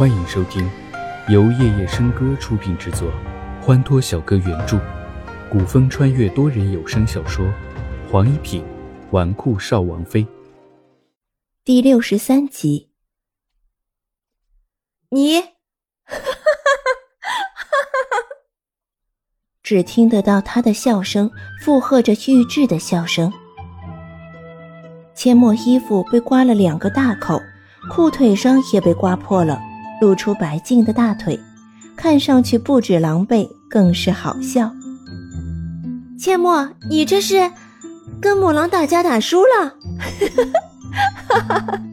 欢迎收听由夜夜笙歌出品制作，欢脱小哥原著，古风穿越多人有声小说《黄一品纨绔少王妃》第六十三集。你，只听得到他的笑声附和着玉质的笑声。阡陌衣服被刮了两个大口，裤腿上也被刮破了。露出白净的大腿，看上去不止狼狈，更是好笑。阡陌，你这是跟母狼打架打输了？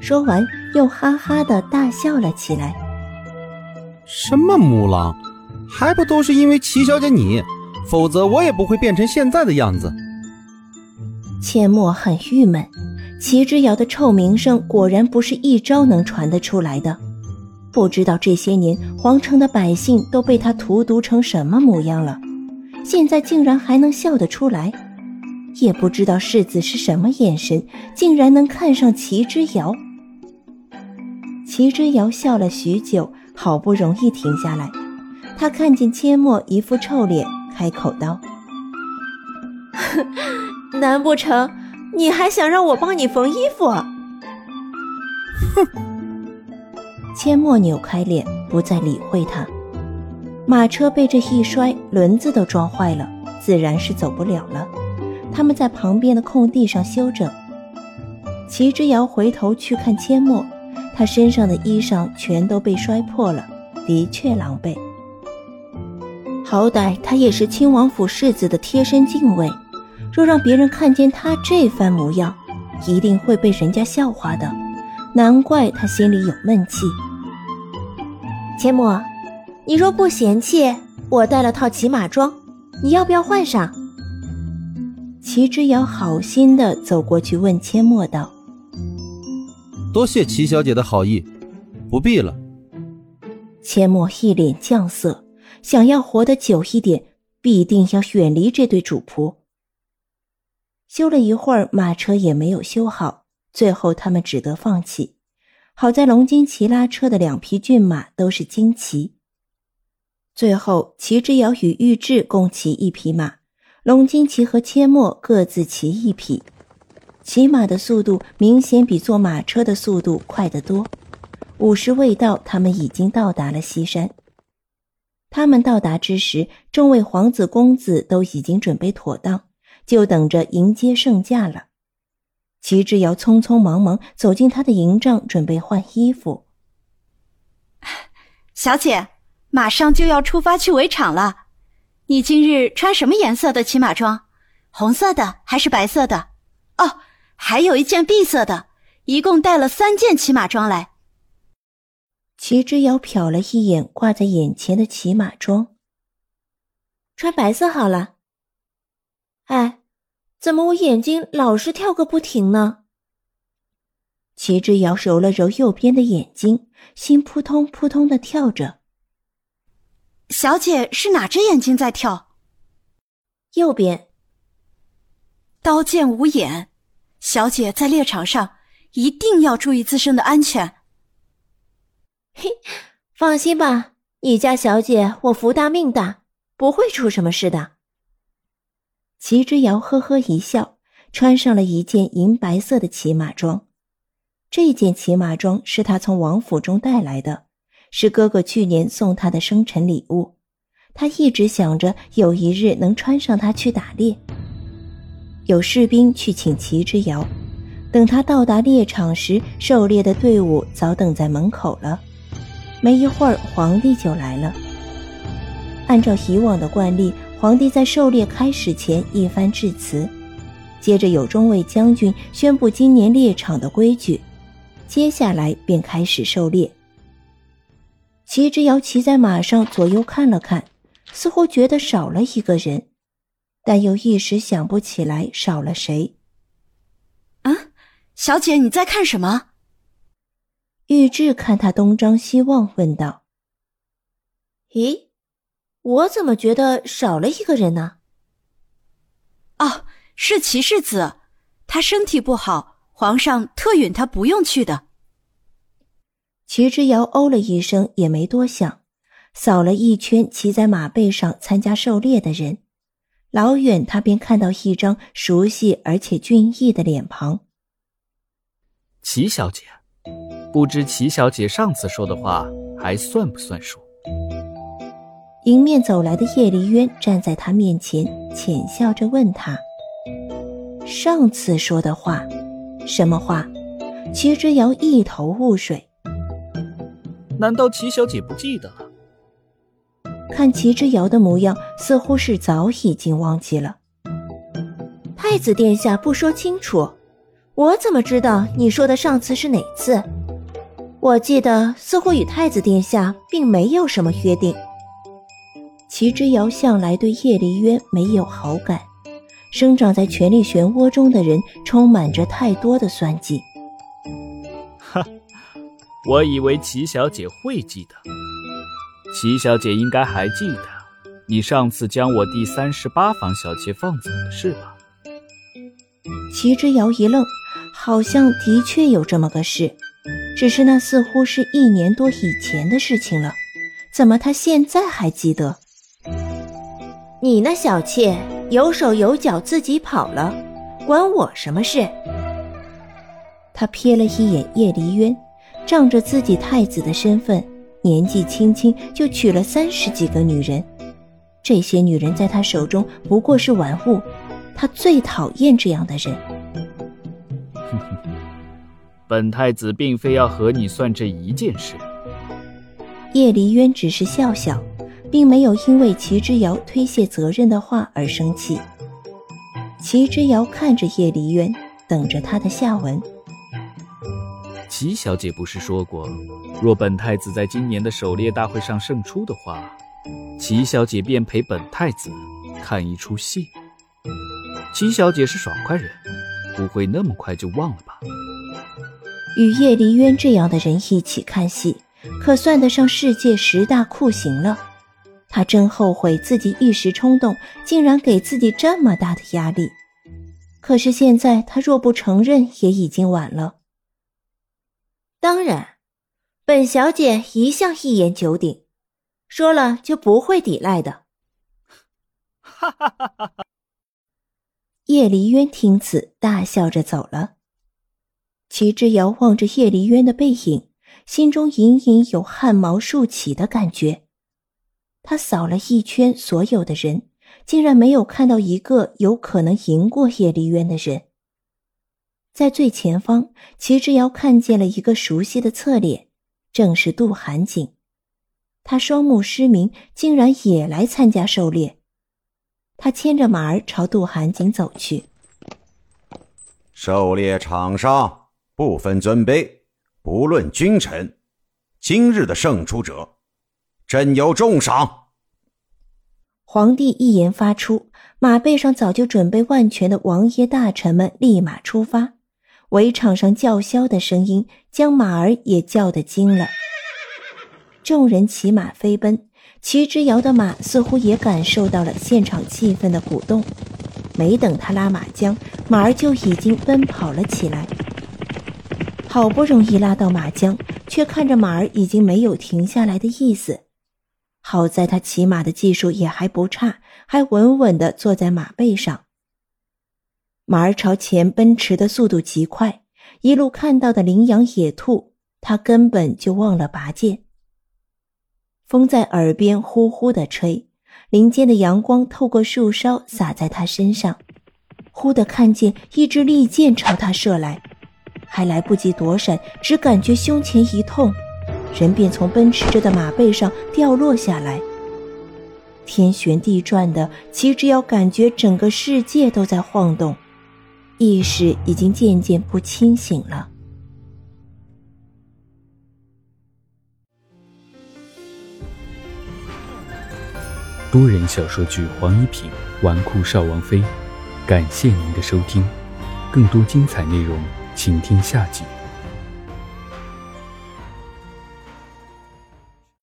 说完，又哈哈的大笑了起来。什么母狼？还不都是因为齐小姐你，否则我也不会变成现在的样子。阡陌很郁闷。齐之遥的臭名声果然不是一朝能传得出来的，不知道这些年皇城的百姓都被他荼毒成什么模样了，现在竟然还能笑得出来，也不知道世子是什么眼神，竟然能看上齐之遥。齐之遥笑了许久，好不容易停下来，他看见阡陌一副臭脸，开口道：“ 难不成？”你还想让我帮你缝衣服？哼！阡陌扭开脸，不再理会他。马车被这一摔，轮子都撞坏了，自然是走不了了。他们在旁边的空地上休整。齐之遥回头去看阡陌，他身上的衣裳全都被摔破了，的确狼狈。好歹他也是亲王府世子的贴身禁卫。若让别人看见他这番模样，一定会被人家笑话的。难怪他心里有闷气。千陌，你若不嫌弃，我带了套骑马装，你要不要换上？齐之遥好心的走过去问千陌道：“多谢齐小姐的好意，不必了。”阡陌一脸酱色，想要活得久一点，必定要远离这对主仆。修了一会儿，马车也没有修好，最后他们只得放弃。好在龙金旗拉车的两匹骏马都是金骑。最后，齐之遥与玉质共骑一匹马，龙金旗和阡陌各自骑一匹。骑马的速度明显比坐马车的速度快得多。午时未到，他们已经到达了西山。他们到达之时，众位皇子公子都已经准备妥当。就等着迎接圣驾了。齐之遥匆匆忙忙走进他的营帐，准备换衣服。小姐，马上就要出发去围场了。你今日穿什么颜色的骑马装？红色的还是白色的？哦，还有一件碧色的，一共带了三件骑马装来。齐之遥瞟了一眼挂在眼前的骑马装，穿白色好了。哎，怎么我眼睛老是跳个不停呢？齐之遥揉了揉右边的眼睛，心扑通扑通的跳着。小姐是哪只眼睛在跳？右边。刀剑无眼，小姐在猎场上一定要注意自身的安全。嘿，放心吧，你家小姐我福大命大，不会出什么事的。齐之遥呵呵一笑，穿上了一件银白色的骑马装。这件骑马装是他从王府中带来的，是哥哥去年送他的生辰礼物。他一直想着有一日能穿上它去打猎。有士兵去请齐之遥，等他到达猎场时，狩猎的队伍早等在门口了。没一会儿，皇帝就来了。按照以往的惯例。皇帝在狩猎开始前一番致辞，接着有中尉将军宣布今年猎场的规矩，接下来便开始狩猎。齐之遥骑在马上左右看了看，似乎觉得少了一个人，但又一时想不起来少了谁。啊，小姐你在看什么？玉质看他东张西望，问道：“咦？”我怎么觉得少了一个人呢？哦，是齐世子，他身体不好，皇上特允他不用去的。齐之遥哦了一声，也没多想，扫了一圈骑在马背上参加狩猎的人。老远，他便看到一张熟悉而且俊逸的脸庞。齐小姐，不知齐小姐上次说的话还算不算数？迎面走来的叶离渊站在他面前，浅笑着问他：“上次说的话，什么话？”齐之遥一头雾水。难道齐小姐不记得了？看齐之遥的模样，似乎是早已经忘记了。太子殿下不说清楚，我怎么知道你说的上次是哪次？我记得似乎与太子殿下并没有什么约定。齐之遥向来对叶离渊没有好感，生长在权力漩涡中的人充满着太多的算计。哈，我以为齐小姐会记得。齐小姐应该还记得，你上次将我第三十八房小妾放走的事吧？齐之遥一愣，好像的确有这么个事，只是那似乎是一年多以前的事情了。怎么他现在还记得？你那小妾有手有脚自己跑了，关我什么事？他瞥了一眼叶离渊，仗着自己太子的身份。年纪轻轻就娶了三十几个女人，这些女人在他手中不过是玩物，他最讨厌这样的人。哼哼，本太子并非要和你算这一件事。叶离渊只是笑笑，并没有因为齐之遥推卸责任的话而生气。齐之遥看着叶离渊，等着他的下文。齐小姐不是说过？若本太子在今年的狩猎大会上胜出的话，齐小姐便陪本太子看一出戏。齐小姐是爽快人，不会那么快就忘了吧？与叶离渊这样的人一起看戏，可算得上世界十大酷刑了。他真后悔自己一时冲动，竟然给自己这么大的压力。可是现在他若不承认，也已经晚了。当然。本小姐一向一言九鼎，说了就不会抵赖的。哈哈哈哈哈！叶离渊听此，大笑着走了。齐之遥望着叶离渊的背影，心中隐隐有汗毛竖起的感觉。他扫了一圈所有的人，竟然没有看到一个有可能赢过叶离渊的人。在最前方，齐之遥看见了一个熟悉的侧脸。正是杜寒景，他双目失明，竟然也来参加狩猎。他牵着马儿朝杜寒景走去。狩猎场上不分尊卑，不论君臣，今日的胜出者，朕有重赏。皇帝一言发出，马背上早就准备万全的王爷大臣们立马出发。围场上叫嚣的声音将马儿也叫得惊了。众人骑马飞奔，齐之遥的马似乎也感受到了现场气氛的鼓动。没等他拉马缰，马儿就已经奔跑了起来。好不容易拉到马缰，却看着马儿已经没有停下来的意思。好在他骑马的技术也还不差，还稳稳地坐在马背上。马儿朝前奔驰的速度极快，一路看到的羚羊、野兔，他根本就忘了拔剑。风在耳边呼呼的吹，林间的阳光透过树梢洒在他身上，忽的看见一支利箭朝他射来，还来不及躲闪，只感觉胸前一痛，人便从奔驰着的马背上掉落下来。天旋地转的，齐之遥感觉整个世界都在晃动。意识已经渐渐不清醒了。多人小说剧《黄一品纨绔少王妃》，感谢您的收听，更多精彩内容，请听下集。